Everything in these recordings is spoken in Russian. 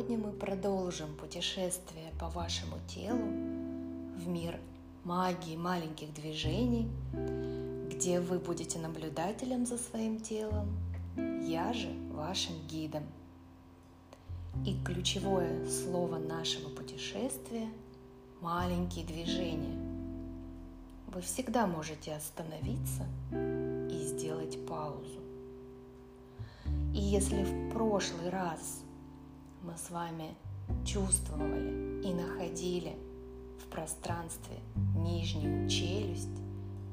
сегодня мы продолжим путешествие по вашему телу в мир магии маленьких движений, где вы будете наблюдателем за своим телом, я же вашим гидом. И ключевое слово нашего путешествия – маленькие движения. Вы всегда можете остановиться и сделать паузу. И если в прошлый раз мы с вами чувствовали и находили в пространстве нижнюю челюсть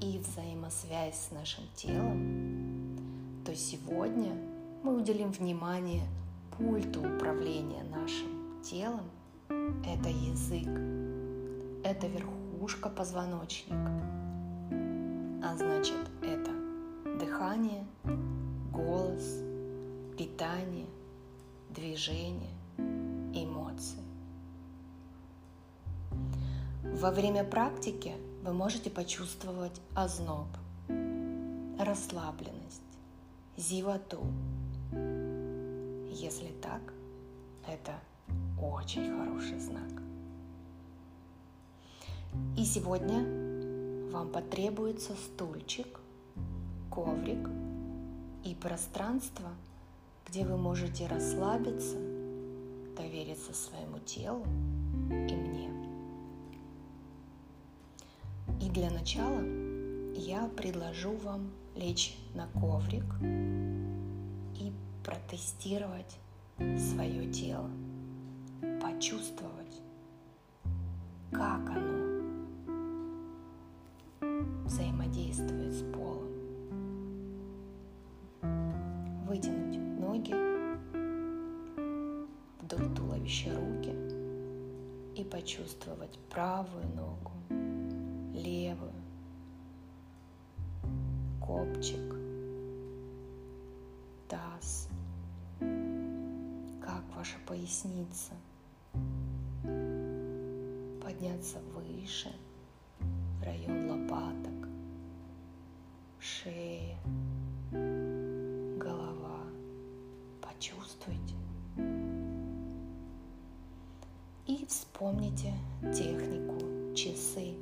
и взаимосвязь с нашим телом, то сегодня мы уделим внимание пульту управления нашим телом. Это язык, это верхушка позвоночника, а значит это дыхание, голос, питание, движение, эмоции. Во время практики вы можете почувствовать озноб, расслабленность, зевоту. Если так, это очень хороший знак. И сегодня вам потребуется стульчик, коврик и пространство, где вы можете расслабиться, довериться своему телу и мне. И для начала я предложу вам лечь на коврик и протестировать свое тело, почувствовать, как оно поясница, подняться выше, район лопаток, шея, голова. Почувствуйте. И вспомните технику часы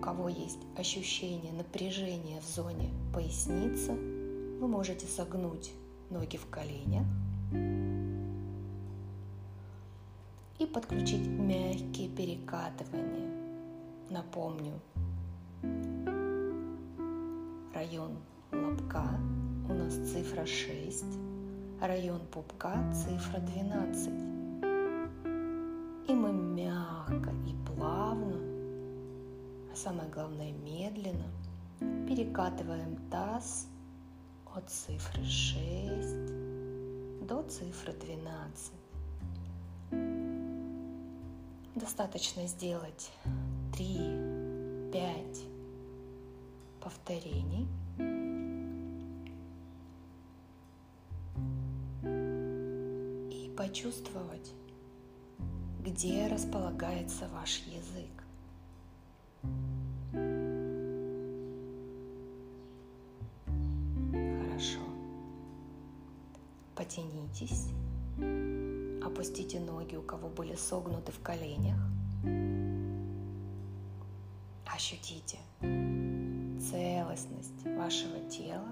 кого есть ощущение напряжения в зоне поясницы, вы можете согнуть ноги в коленях подключить мягкие перекатывания. Напомню, район лобка у нас цифра 6, район пупка цифра 12. И мы мягко и плавно самое главное медленно, перекатываем таз от цифры 6 до цифры 12. Достаточно сделать 3-5 повторений. И почувствовать, где располагается ваш язык. Согнуты в коленях. Ощутите целостность вашего тела.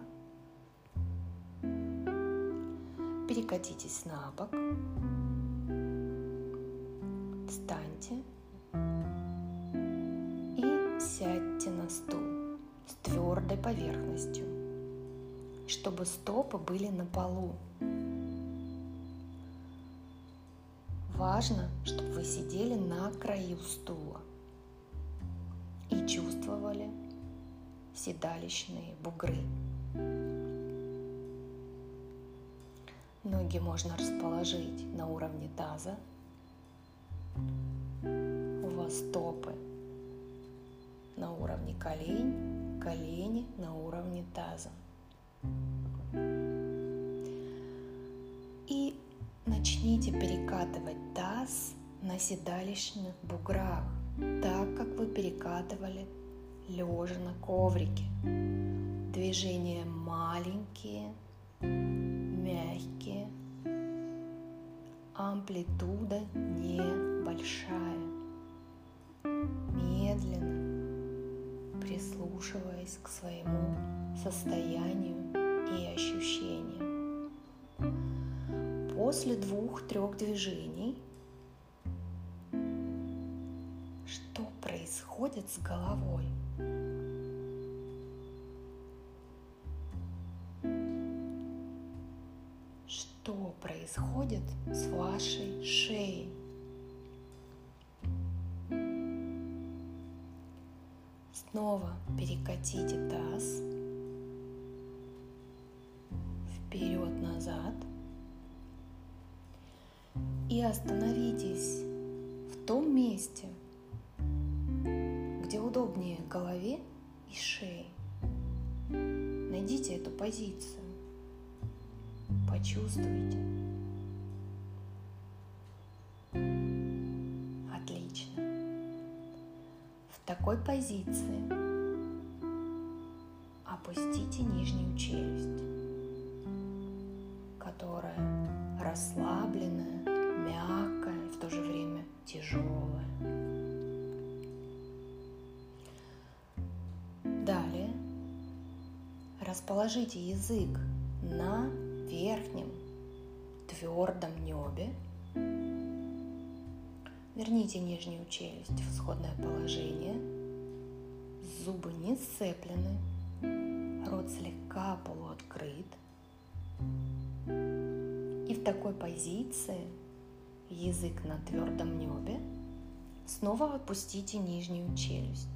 Перекатитесь на бок. Встаньте и сядьте на стул с твердой поверхностью, чтобы стопы были на полу. Важно, чтобы вы сидели на краю стула и чувствовали седалищные бугры. Ноги можно расположить на уровне таза. У вас стопы на уровне колень, колени на уровне таза. На седалищных буграх, так как вы перекатывали лежа на коврике. Движения маленькие, мягкие, амплитуда небольшая. Медленно прислушиваясь к своему состоянию и ощущениям. После двух-трех движений происходит с головой? Что происходит с вашей шеей? Снова перекатите таз вперед-назад и остановитесь в том месте, где удобнее голове и шее. Найдите эту позицию, почувствуйте. такой позиции расположите язык на верхнем твердом небе Верните нижнюю челюсть в исходное положение. Зубы не сцеплены. Рот слегка полуоткрыт. И в такой позиции язык на твердом небе. Снова опустите нижнюю челюсть.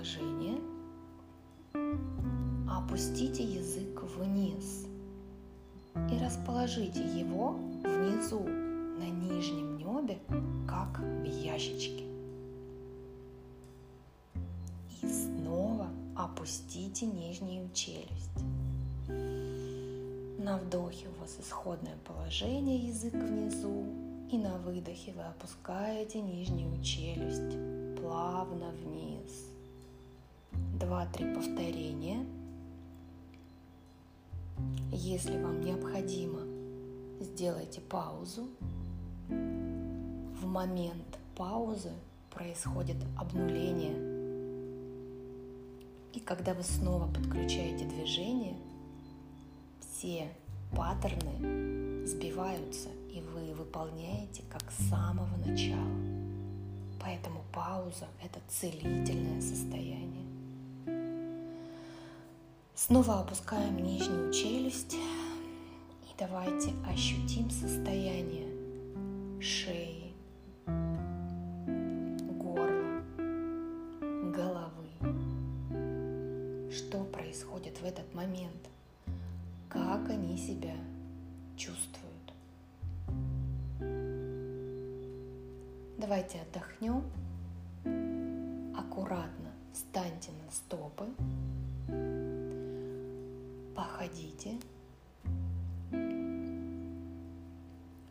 Положение. Опустите язык вниз и расположите его внизу на нижнем небе, как в ящичке. И снова опустите нижнюю челюсть. На вдохе у вас исходное положение, язык внизу, и на выдохе вы опускаете нижнюю челюсть плавно вниз. Два-три повторения. Если вам необходимо, сделайте паузу. В момент паузы происходит обнуление. И когда вы снова подключаете движение – все паттерны сбиваются, и вы выполняете как с самого начала. Поэтому пауза – это целительное состояние. Снова опускаем нижнюю челюсть и давайте ощутим состояние шеи, горла, головы. Что происходит в этот момент – как они себя чувствуют. Давайте отдохнем. Аккуратно встаньте на стопы. Походите.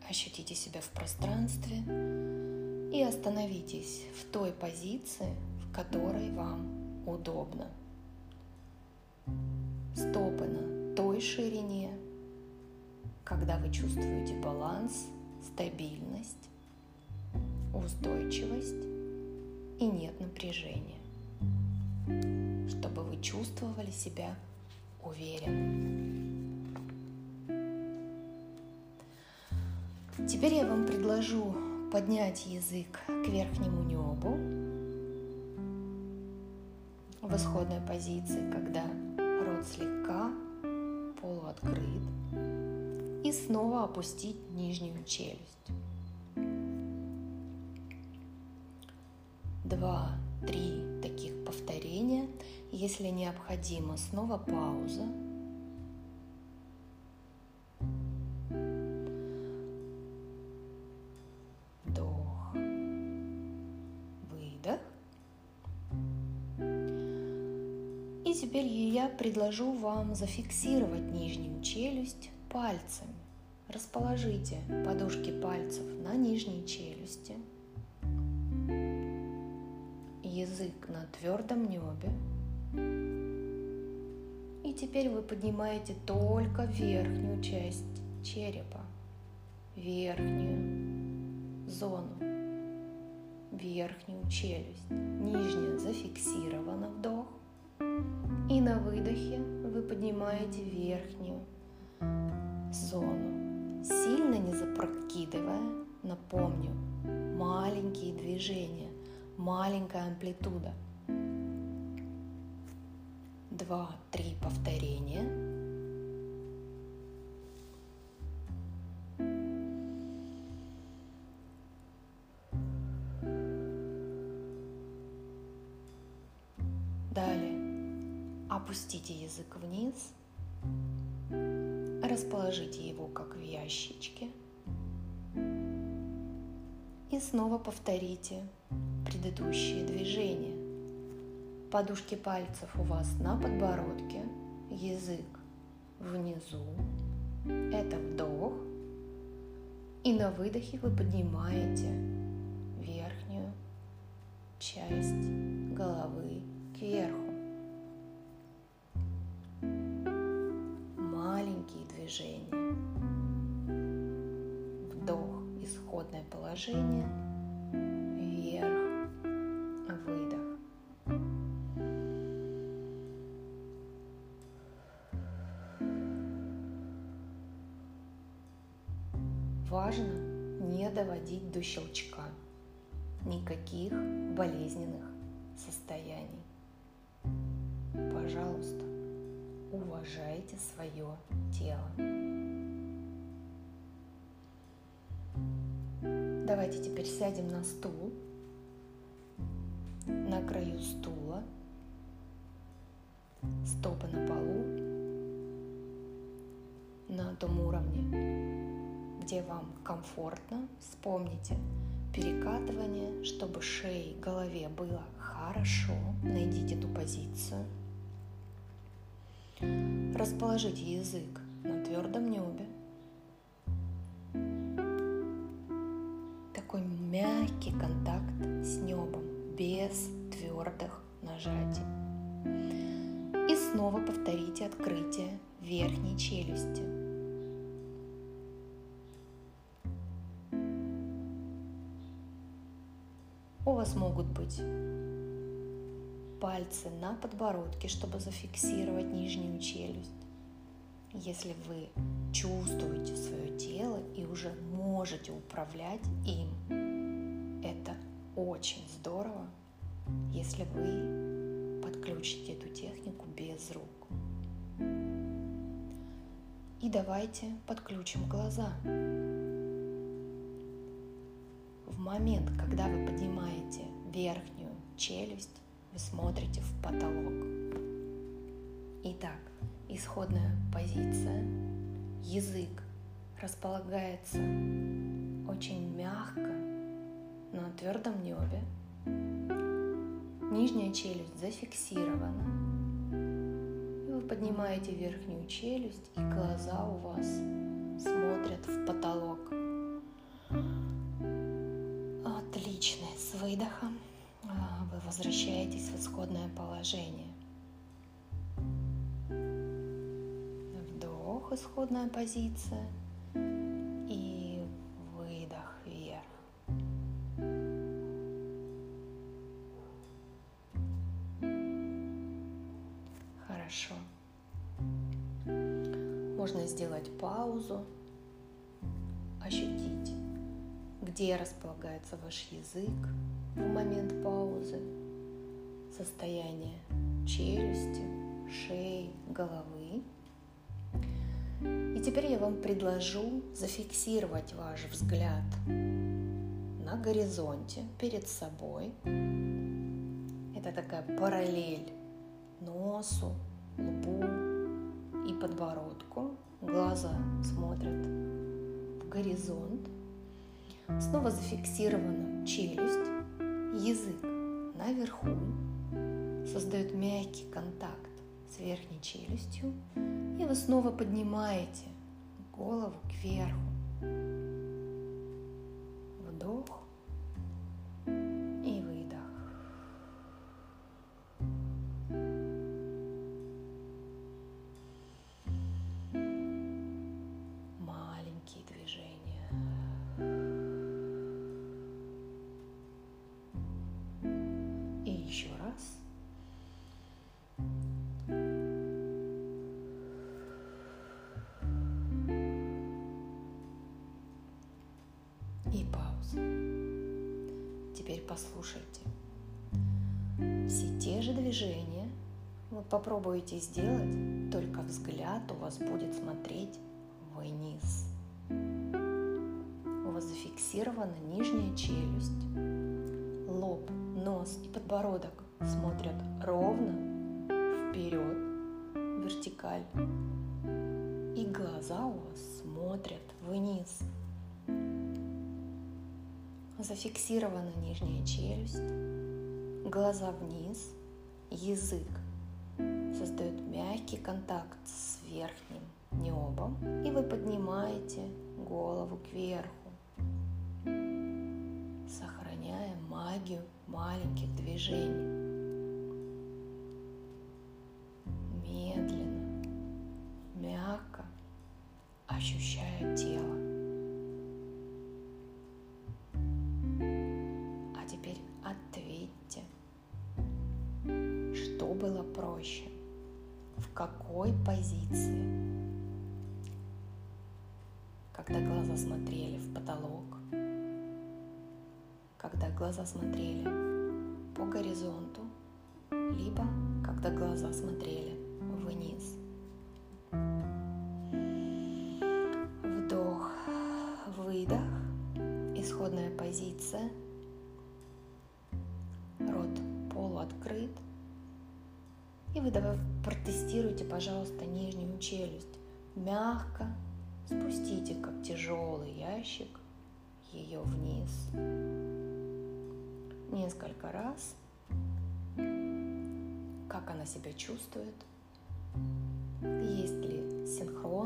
Ощутите себя в пространстве и остановитесь в той позиции, в которой вам удобно. Стопы на той ширине, когда вы чувствуете баланс, стабильность, устойчивость и нет напряжения, чтобы вы чувствовали себя уверенно. Теперь я вам предложу поднять язык к верхнему небу в исходной позиции, когда рот слегка полуоткрыт и снова опустить нижнюю челюсть. Два. Если необходимо, снова пауза. Вдох, выдох. И теперь я предложу вам зафиксировать нижнюю челюсть пальцами. Расположите подушки пальцев на нижней челюсти. Язык на твердом небе. Теперь вы поднимаете только верхнюю часть черепа, верхнюю зону, верхнюю челюсть. Нижняя зафиксирована вдох. И на выдохе вы поднимаете верхнюю зону, сильно не запрокидывая. Напомню, маленькие движения, маленькая амплитуда. Два-три повторения. Опустите язык вниз, расположите его как в ящичке и снова повторите предыдущие движения. Подушки пальцев у вас на подбородке, язык внизу. Это вдох. И на выдохе вы поднимаете верхнюю часть головы кверху. движение. Вдох, исходное положение, доводить до щелчка никаких болезненных состояний. Пожалуйста, уважайте свое тело. Давайте теперь сядем на стул, на краю стула, где вам комфортно. Вспомните перекатывание, чтобы шее голове было хорошо. Найдите ту позицию – Расположите язык на твердом небе. Такой мягкий контакт с небом, без твердых нажатий. И снова повторите открытие верхней челюсти. Вас могут быть пальцы на подбородке, чтобы зафиксировать нижнюю челюсть. Если вы чувствуете свое тело и уже можете управлять им, это очень здорово, если вы подключите эту технику без рук. И давайте подключим глаза. Момент, когда вы поднимаете верхнюю челюсть, вы смотрите в потолок. Итак, исходная позиция. Язык располагается очень мягко на твердом небе. Нижняя челюсть зафиксирована. И вы поднимаете верхнюю челюсть, и глаза у вас Исходная позиция и выдох вверх. Хорошо. Можно сделать паузу, ощутить, где располагается ваш язык в момент паузы, состояние челюсти, шеи, головы. Теперь я вам предложу зафиксировать ваш взгляд на горизонте перед собой. Это такая параллель носу, лбу и подбородку. Глаза смотрят в горизонт. Снова зафиксирована челюсть, язык наверху, создает мягкий контакт с верхней челюстью, и вы снова поднимаете голову кверху. Попробуете сделать, только взгляд у вас будет смотреть вниз. У вас зафиксирована нижняя челюсть, лоб, нос и подбородок смотрят ровно вперед, вертикаль. И глаза у вас смотрят вниз. Зафиксирована нижняя челюсть, глаза вниз, язык создает мягкий контакт с верхним небом, и вы поднимаете голову кверху, сохраняя магию маленьких движений. Медленно, мягко ощущая тело. Глаза смотрели по горизонту, либо когда глаза смотрели вниз.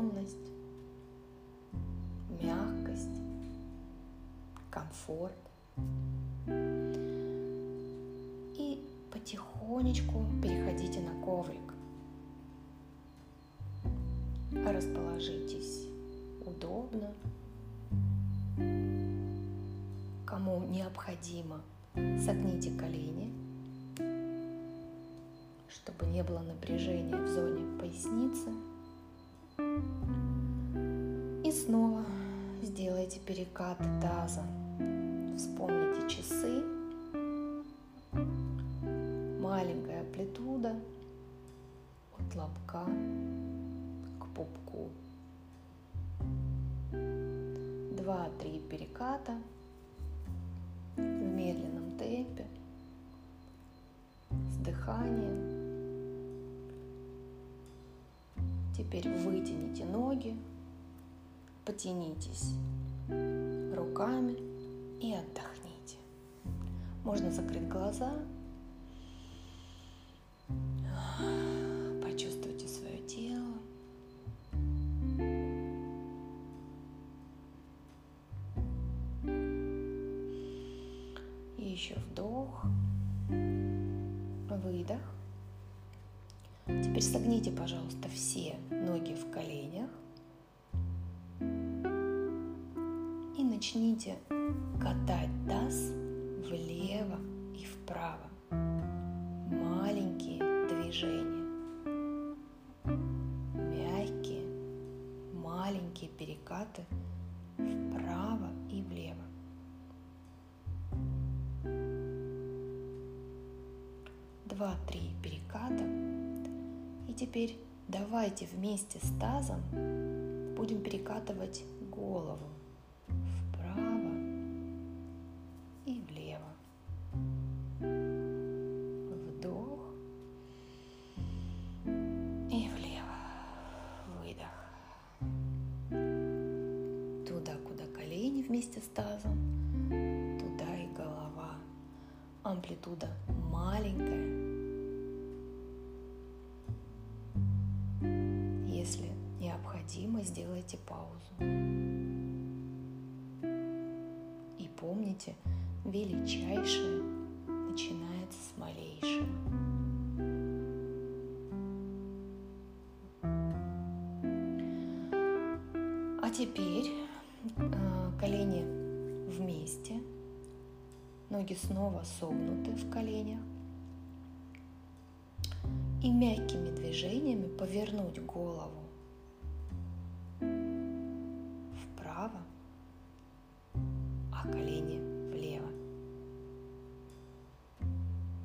Синхронность, мягкость, комфорт? И потихонечку переходите на коврик. Расположитесь удобно, кому необходимо, согните колени, чтобы не было напряжения в зоне поясницы. И снова сделайте перекат таза. Вспомните часы. Маленькая амплитуда от лобка к пупку. два-три переката в медленном темпе с дыханием. Теперь вытяните ноги, потянитесь руками и отдохните. Можно закрыть глаза вправо. Маленькие движения, мягкие, маленькие перекаты вправо и влево. два-три переката. И теперь давайте вместе с тазом будем перекатывать голову И мягкими движениями повернуть голову вправо, а колени влево.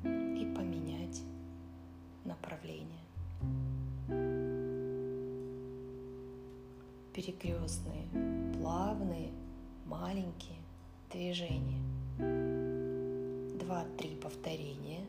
И поменять направление. Перекрестные, плавные, маленькие движения. Два-три повторения.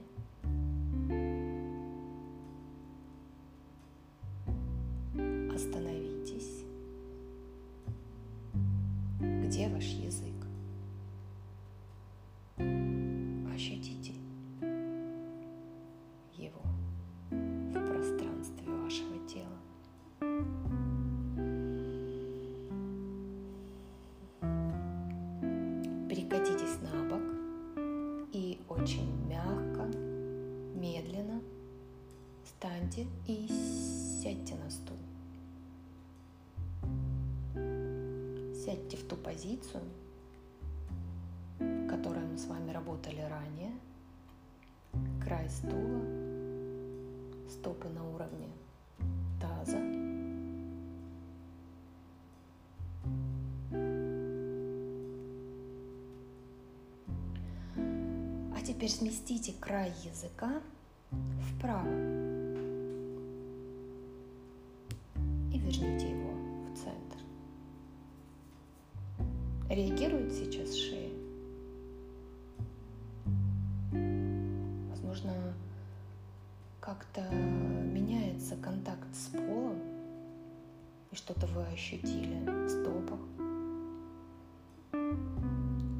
Теперь сместите край языка вправо и верните его в центр. Реагирует сейчас шея? Возможно, как-то меняется контакт с полом, и что-то вы ощутили в стопах.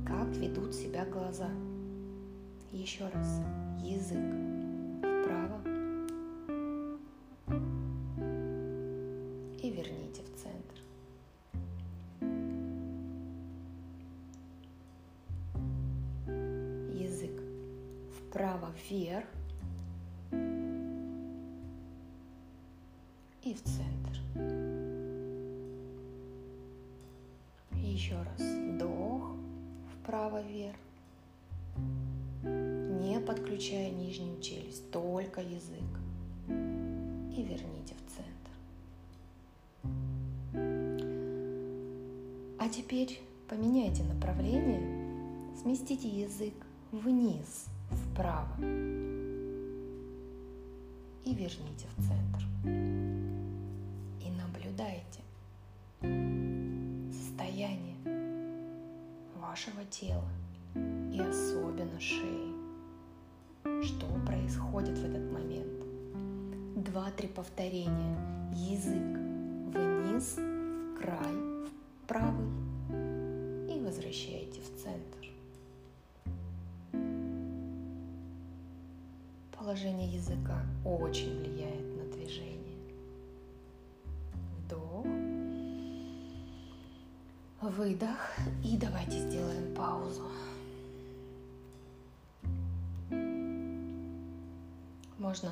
Как ведут себя глаза? Еще раз, язык Верните в центр. И наблюдайте состояние вашего тела и особенно шеи. Что происходит в этот момент? Два-три повторения. Язык вниз, в край, в правый и возвращаете Положение языка очень влияет на движение. Вдох. Выдох. И давайте сделаем паузу. Можно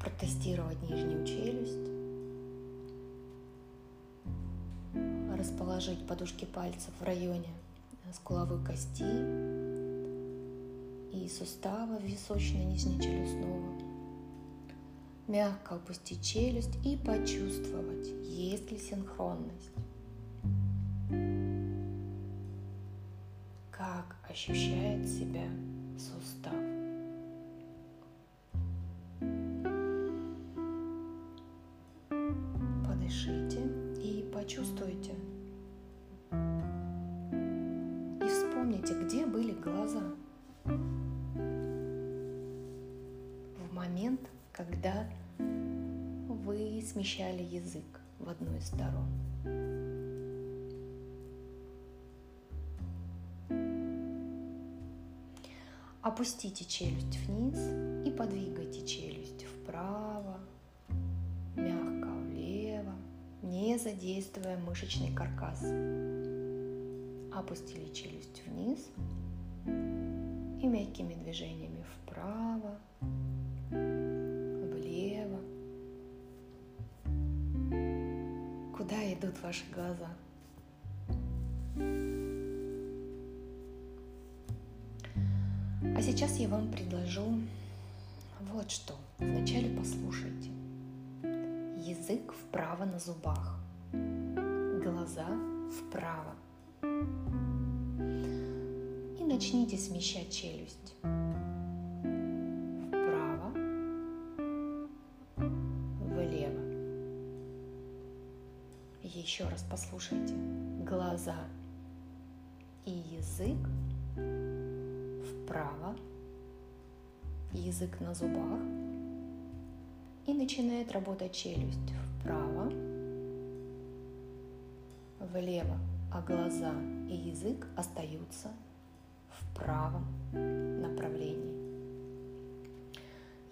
протестировать нижнюю челюсть, расположить подушки пальцев в районе скуловой кости и сустава височно-нижнечелюстного. Мягко опустить челюсть и почувствовать, есть ли синхронность. Как ощущает себя Опустите челюсть вниз и подвигайте челюсть вправо, мягко влево, не задействуя мышечный каркас. Опустили челюсть вниз и мягкими движениями вправо, влево. Куда идут ваши глаза? Сейчас я вам предложу вот что. Вначале послушайте. Язык вправо на зубах. Глаза вправо. И начните смещать челюсть. Вправо. Влево. Еще раз послушайте. Глаза и язык вправо язык на зубах и начинает работать челюсть вправо, влево, а глаза и язык остаются в правом направлении.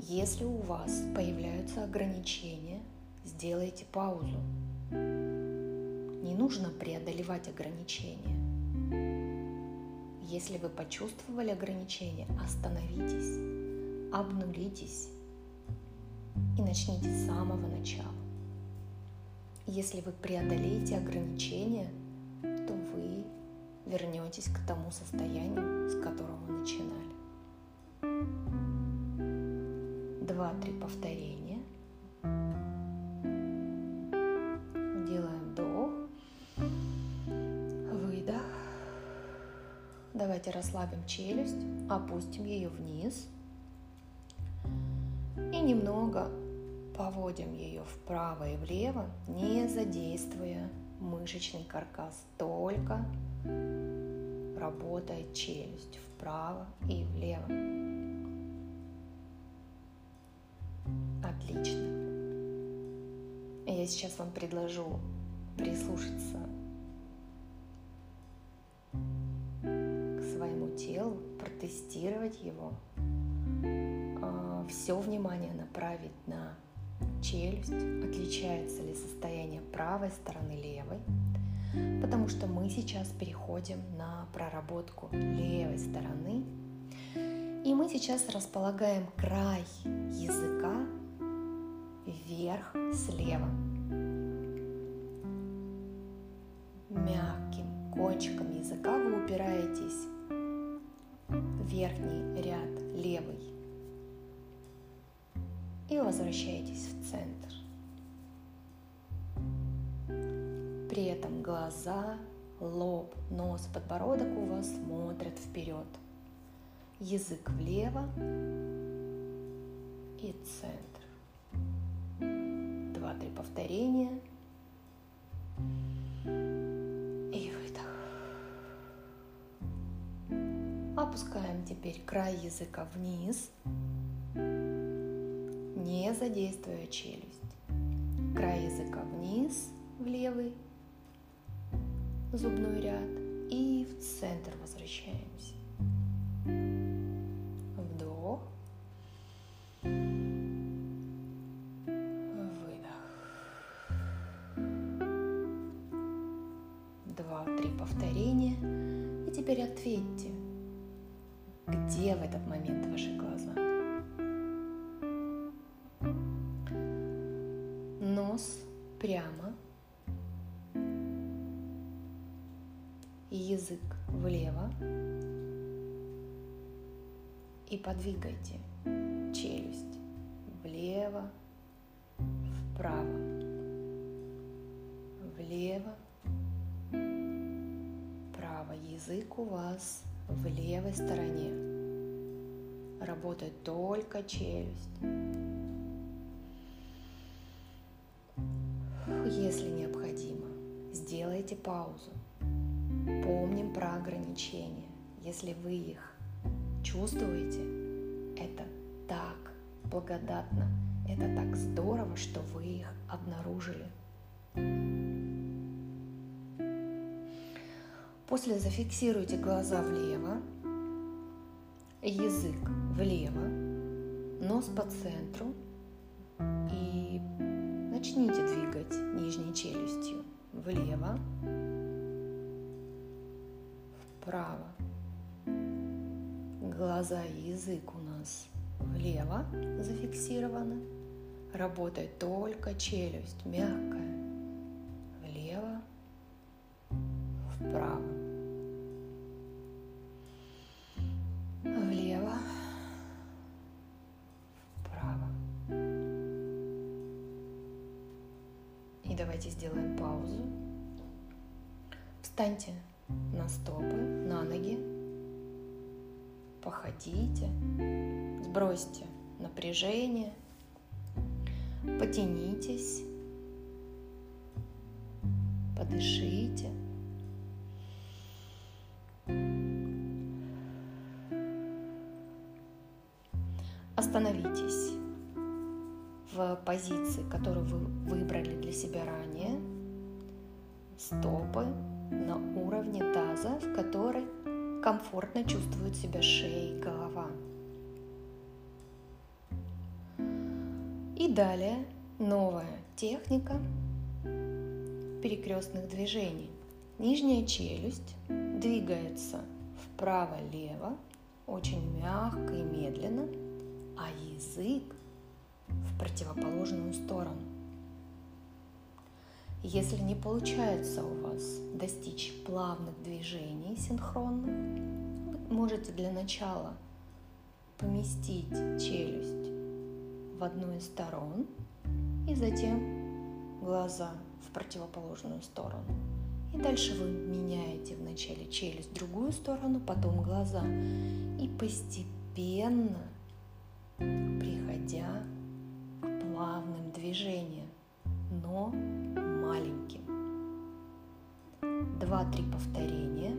Если у вас появляются ограничения, сделайте паузу. Не нужно преодолевать ограничения. Если вы почувствовали ограничения, остановитесь обнулитесь и начните с самого начала. Если вы преодолеете ограничения, то вы вернетесь к тому состоянию, с которого начинали. Два-три повторения. Расслабим челюсть, опустим ее вниз – немного поводим ее вправо и влево, не задействуя мышечный каркас, только работает челюсть вправо и влево. Отлично. Я сейчас вам предложу прислушаться протестировать его все внимание направить на челюсть, отличается ли состояние правой стороны левой, потому что мы сейчас переходим на проработку левой стороны. И мы сейчас располагаем край языка вверх слева. Вперед. Язык влево и центр. Два-три повторения. И выдох. Опускаем теперь край языка вниз не задействуя челюсть. Край языка вниз в левый зубной ряд и в центр возвращаемся. Вдох. Выдох. Два-три повторения. И теперь ответьте, где в этот момент ваши глаза. Подвигайте челюсть влево, вправо, влево, вправо. Язык у вас в левой стороне. Работает только челюсть. Если необходимо, сделайте паузу. Помним про ограничения. Если вы их чувствуете, это так благодатно, это так здорово, что вы их обнаружили. После зафиксируйте глаза влево, язык влево, нос по центру и начните двигать нижней челюстью влево, Глаза и язык у нас влево зафиксированы. Работает только челюсть, мягкая. Влево, вправо. Влево, вправо. И давайте сделаем паузу. Встаньте на стопы, на ноги. Походите, сбросьте напряжение, потянитесь, подышите. Остановитесь в позиции, которую вы выбрали для себя ранее. Стопы на уровне таза, в которой комфортно чувствует себя шея и голова. И далее новая техника перекрестных движений. Нижняя челюсть двигается вправо-лево очень мягко и медленно, а язык в противоположную сторону. Если не получается у вас достичь плавных движений синхронных, вы можете для начала поместить челюсть в одну из сторон и затем глаза в противоположную сторону. И дальше вы меняете вначале челюсть в другую сторону, потом глаза. И постепенно, приходя к плавным движениям, но маленьким. Два-три повторения.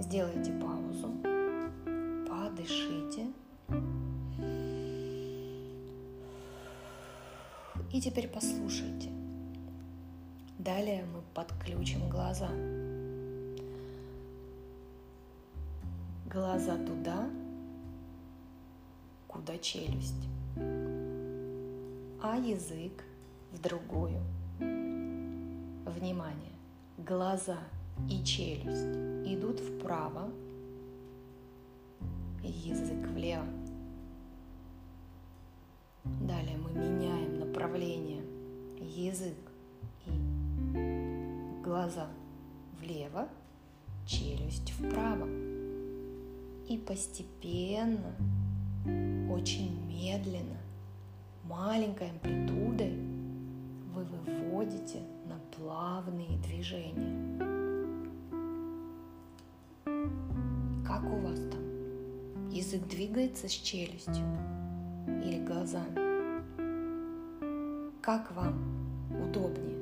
Сделайте паузу, подышите. И теперь послушайте. Далее мы подключим глаза. Глаза туда, куда челюсть а язык в другую. Внимание! Глаза и челюсть идут вправо, язык влево. Далее мы меняем направление. Язык и глаза влево, челюсть вправо. И постепенно, очень медленно маленькой амплитудой вы выводите на плавные движения. Как у вас там? Язык двигается с челюстью или глазами? Как вам удобнее?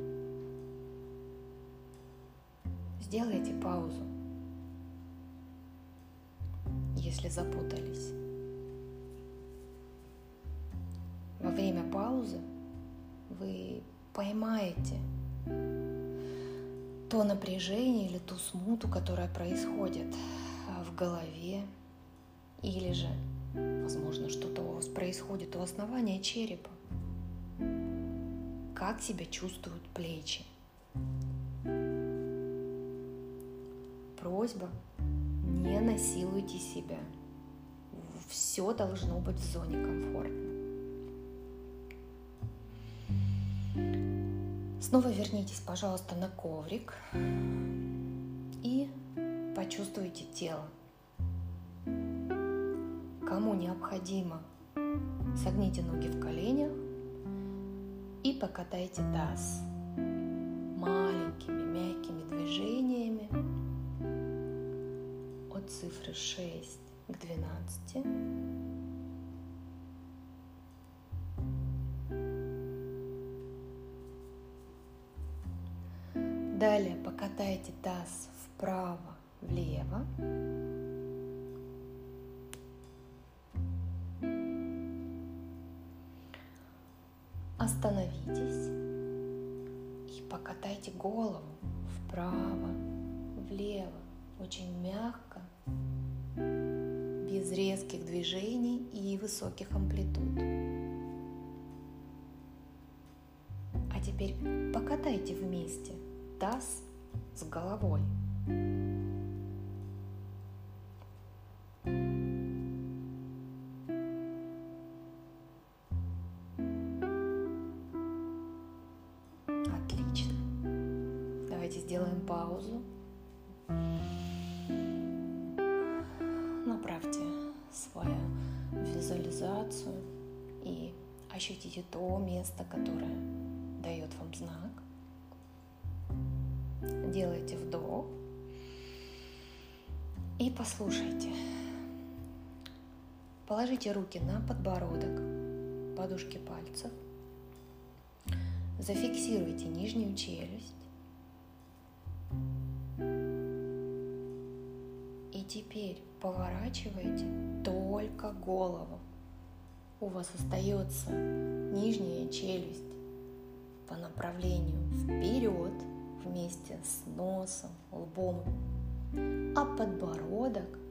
Сделайте паузу, если запутались. Паузы вы поймаете то напряжение или ту смуту, которая происходит в голове, или же, возможно, что-то у вас происходит у основания черепа. Как себя чувствуют плечи? Просьба, не насилуйте себя. Все должно быть в зоне комфорта. Снова вернитесь, пожалуйста, на коврик и почувствуйте тело. Кому необходимо, согните ноги в коленях и покатайте таз маленькими мягкими движениями от цифры 6 к 12 вместе таз с головой. Отлично. Давайте сделаем паузу. Направьте свою визуализацию и ощутите то место, которое дает вам знак. Послушайте. Положите руки на подбородок, подушки пальцев. Зафиксируйте нижнюю челюсть. И теперь поворачивайте только голову. У вас остается нижняя челюсть по направлению вперед вместе с носом, лбом, а подбородок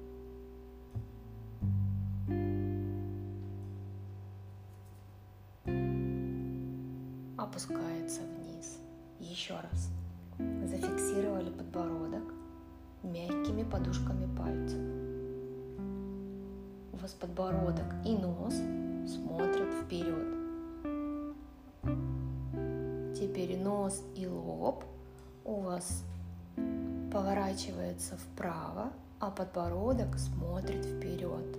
поворачивается вправо, а подбородок смотрит вперед.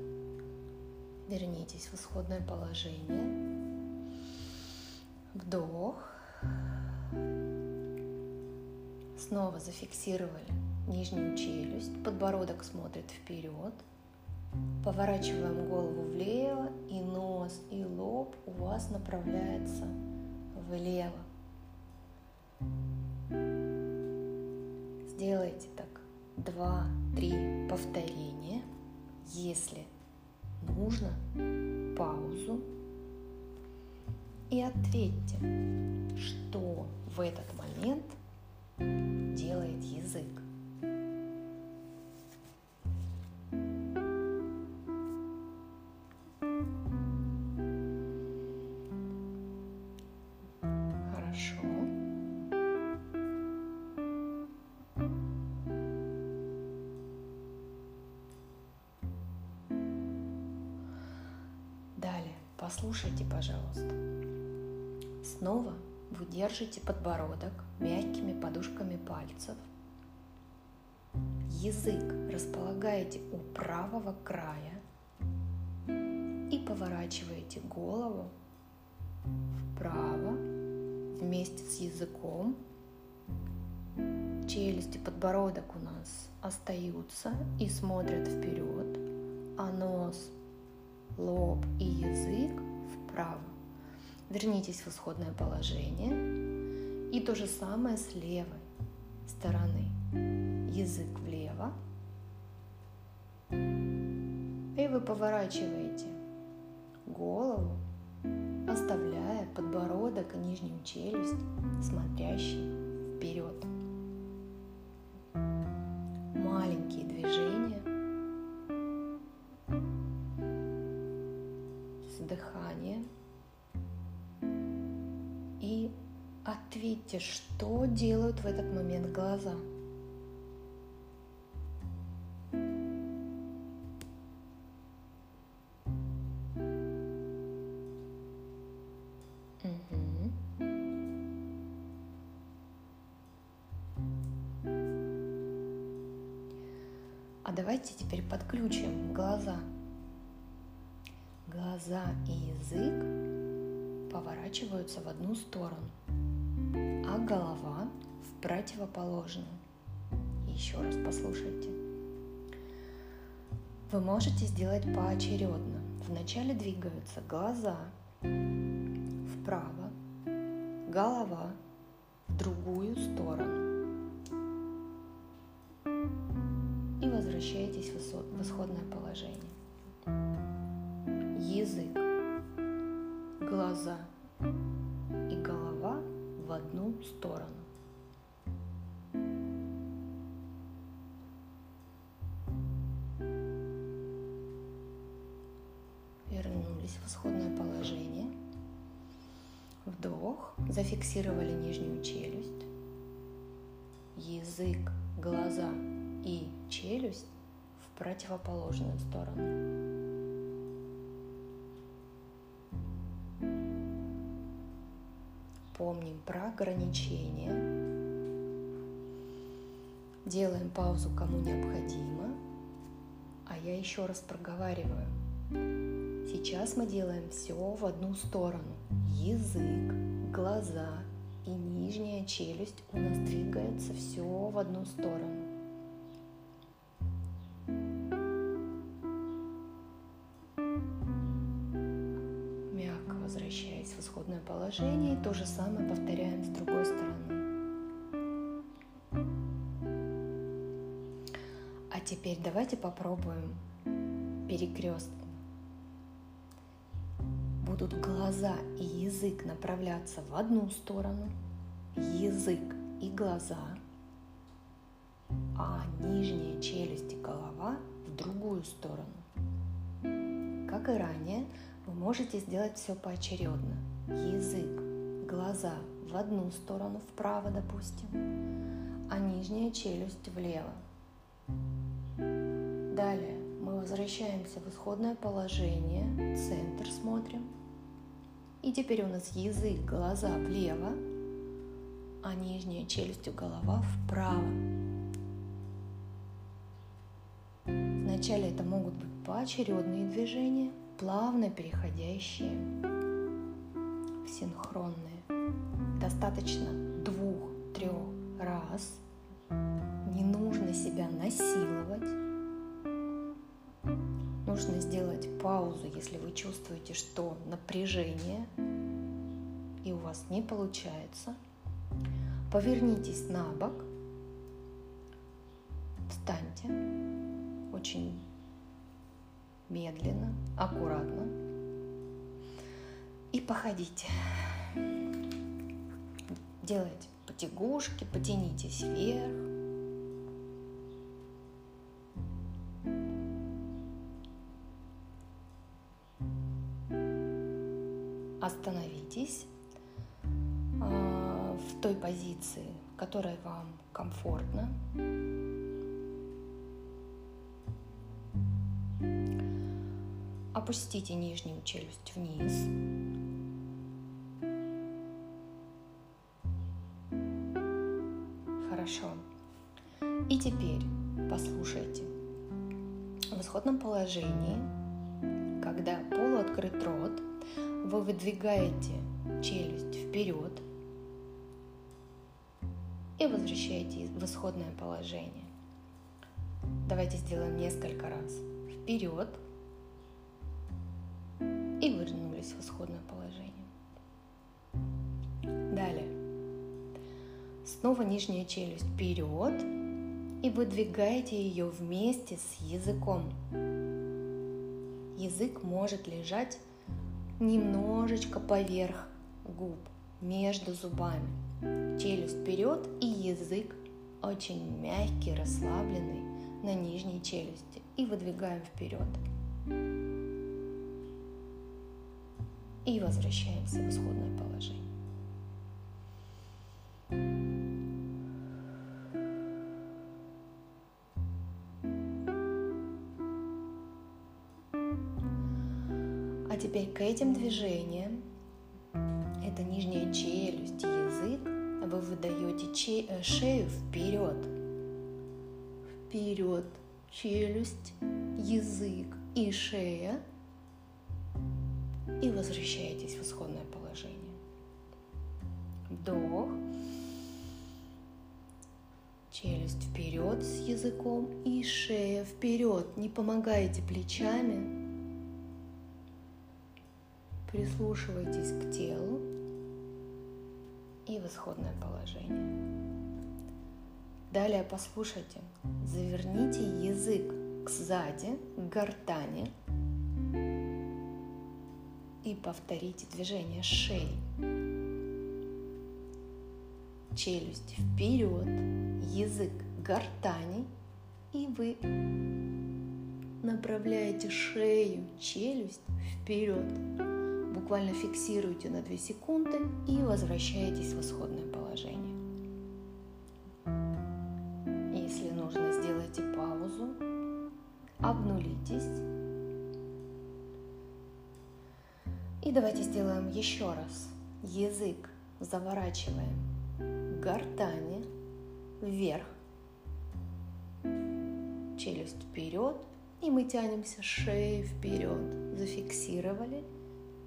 Вернитесь в исходное положение. Вдох. Снова зафиксировали нижнюю челюсть. Подбородок смотрит вперед. Поворачиваем голову влево, и нос, и лоб у вас направляется влево. Сделайте так два-три повторения. Если нужно, паузу и ответьте, что в этот момент делает язык. Подбородок мягкими подушками пальцев. Язык располагаете у правого края и поворачиваете голову вправо вместе с языком. Челюсть и подбородок у нас остаются и смотрят вперед, а нос, лоб и язык вправо. Вернитесь в исходное положение. И то же самое с левой стороны. Язык влево. И вы поворачиваете голову, оставляя подбородок и нижнюю челюсть, смотрящий вперед. Ответьте, что делают в этот момент глаза. Противоположную. Еще раз послушайте. Вы можете сделать поочередно. Вначале двигаются глаза вправо, голова в другую сторону. И возвращаетесь в исходное положение. Язык, глаза и голова в одну сторону. Зафиксировали нижнюю челюсть, язык, глаза и челюсть в противоположную сторону. Помним про ограничения. Делаем паузу, кому необходимо. А я еще раз проговариваю. Сейчас мы делаем все в одну сторону. Язык, глаза и нижняя челюсть у нас двигается все в одну сторону. Мягко возвращаясь в исходное положение, то же самое повторяем с другой стороны. А теперь давайте попробуем перекрестно будут глаза и язык направляться в одну сторону, язык и глаза, а нижняя челюсть и голова в другую сторону. Как и ранее, вы можете сделать все поочередно. Язык, глаза в одну сторону, вправо, допустим, а нижняя челюсть влево. Далее мы возвращаемся в исходное положение, центр смотрим – и теперь у нас язык, глаза влево, а нижняя челюсть и голова вправо. Вначале это могут быть поочередные движения, плавно переходящие в синхронные. Достаточно двух-трех раз. Не нужно себя насиловать нужно сделать паузу, если вы чувствуете, что напряжение и у вас не получается. Повернитесь на бок, встаньте очень медленно, аккуратно и походите. Делайте потягушки, потянитесь вверх, которая вам комфортна. Опустите нижнюю челюсть вниз. Хорошо. И теперь послушайте. В исходном положении, когда полуоткрыт рот – вы выдвигаете челюсть вперед и возвращаете в исходное положение. Давайте сделаем несколько раз. Вперед и вернулись в исходное положение. Далее. Снова нижняя челюсть вперед и выдвигаете ее вместе с языком. Язык может лежать немножечко поверх губ, между зубами. Челюсть вперед и язык очень мягкий, расслабленный на нижней челюсти. И выдвигаем вперед. И возвращаемся в исходное положение. Шея. И возвращаетесь в исходное положение. Вдох. Челюсть вперед с языком и шея вперед. Не помогайте плечами, Прислушивайтесь к телу и в исходное положение. Далее послушайте. Заверните язык к сзади, к гортани и повторите движение шеи. Челюсть вперед, язык гортани и вы направляете шею, челюсть вперед буквально фиксируете на 2 секунды и возвращаетесь в исходное положение. Давайте сделаем еще раз. Язык заворачиваем гортани вверх, челюсть вперед, и мы тянемся шеей вперед, зафиксировали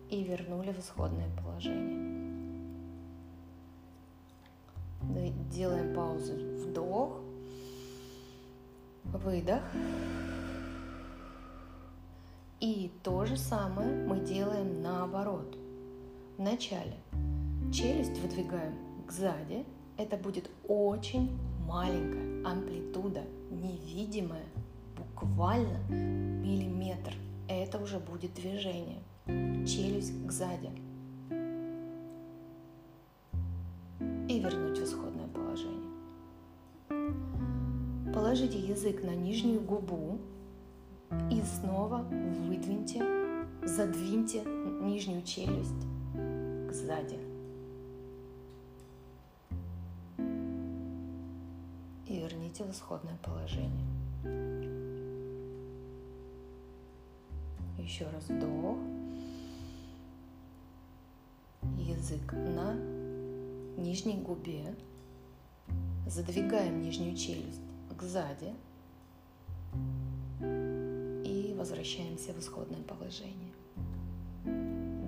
и вернули в исходное положение. Делаем паузу, вдох, выдох. И то же самое мы делаем наоборот. Вначале челюсть выдвигаем к сзади. Это будет очень маленькая амплитуда, невидимая, буквально миллиметр. Это уже будет движение. Челюсть к сзади. И вернуть в исходное положение. Положите язык на нижнюю губу и снова выдвиньте, задвиньте нижнюю челюсть сзади. И верните в исходное положение. Еще раз вдох. Язык на нижней губе. Задвигаем нижнюю челюсть к сзади возвращаемся в исходное положение.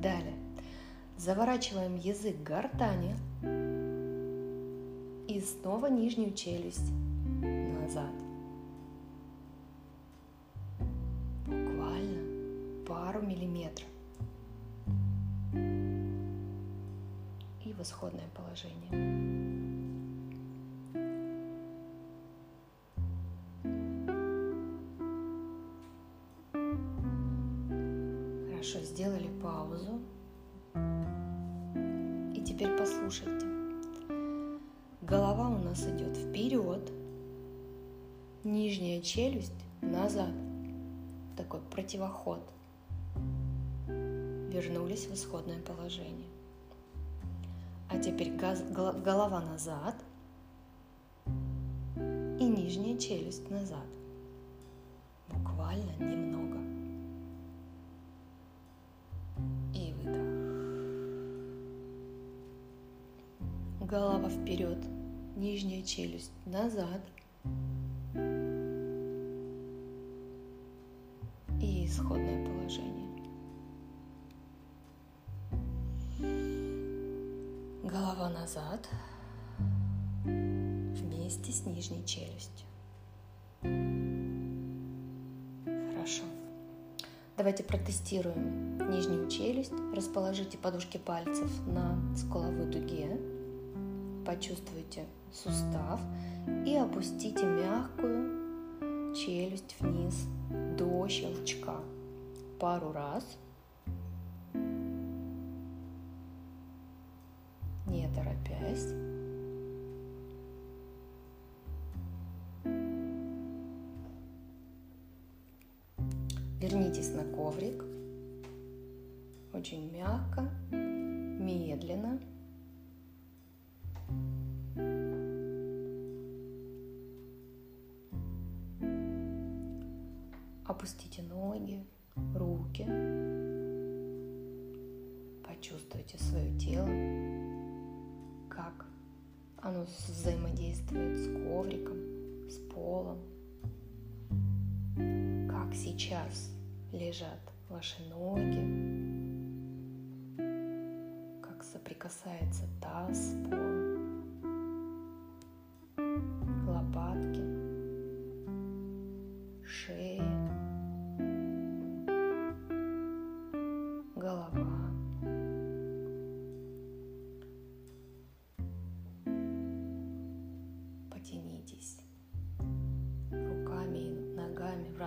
Далее заворачиваем язык к гортани и снова нижнюю челюсть назад. Буквально пару миллиметров. И в исходное положение. Теперь послушайте. Голова у нас идет вперед, нижняя челюсть назад. Такой противоход. Вернулись в исходное положение. А теперь газ, голова назад и нижняя челюсть назад. Челюсть назад. И исходное положение. Голова назад вместе с нижней челюстью. Хорошо. Давайте протестируем нижнюю челюсть. Расположите подушки пальцев на скуловой дуге почувствуйте сустав и опустите мягкую челюсть вниз до щелчка пару раз. Не торопясь. Взаимодействует с ковриком, с полом. Как сейчас лежат ваши ноги, как соприкасается таз с полом.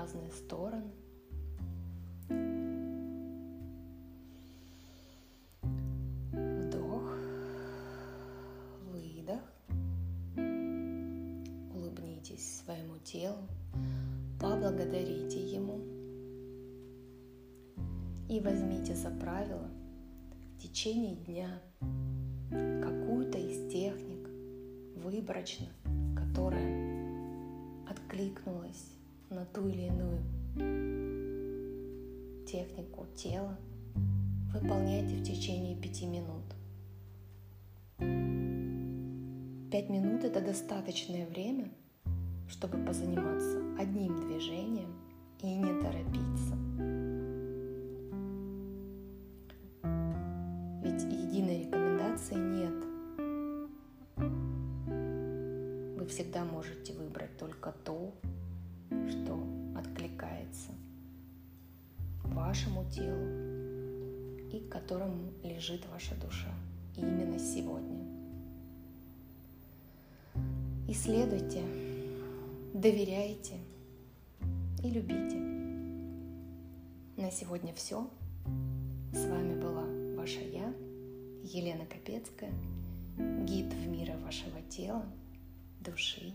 Разные стороны. Вдох, выдох. Улыбнитесь своему телу, поблагодарите ему и возьмите за правило течение дня какую-то из техник выборочно, которая откликнулась на ту или иную технику тела, выполняйте в течение пяти минут. Пять минут – это достаточное время, чтобы позаниматься одним движением и не торопиться. Ведь единой рекомендации нет. Вы всегда можете выбрать только то, телу и к которому лежит ваша душа именно сегодня. Исследуйте, доверяйте и любите. На сегодня все. С вами была ваша я, Елена Капецкая, гид в мира вашего тела, души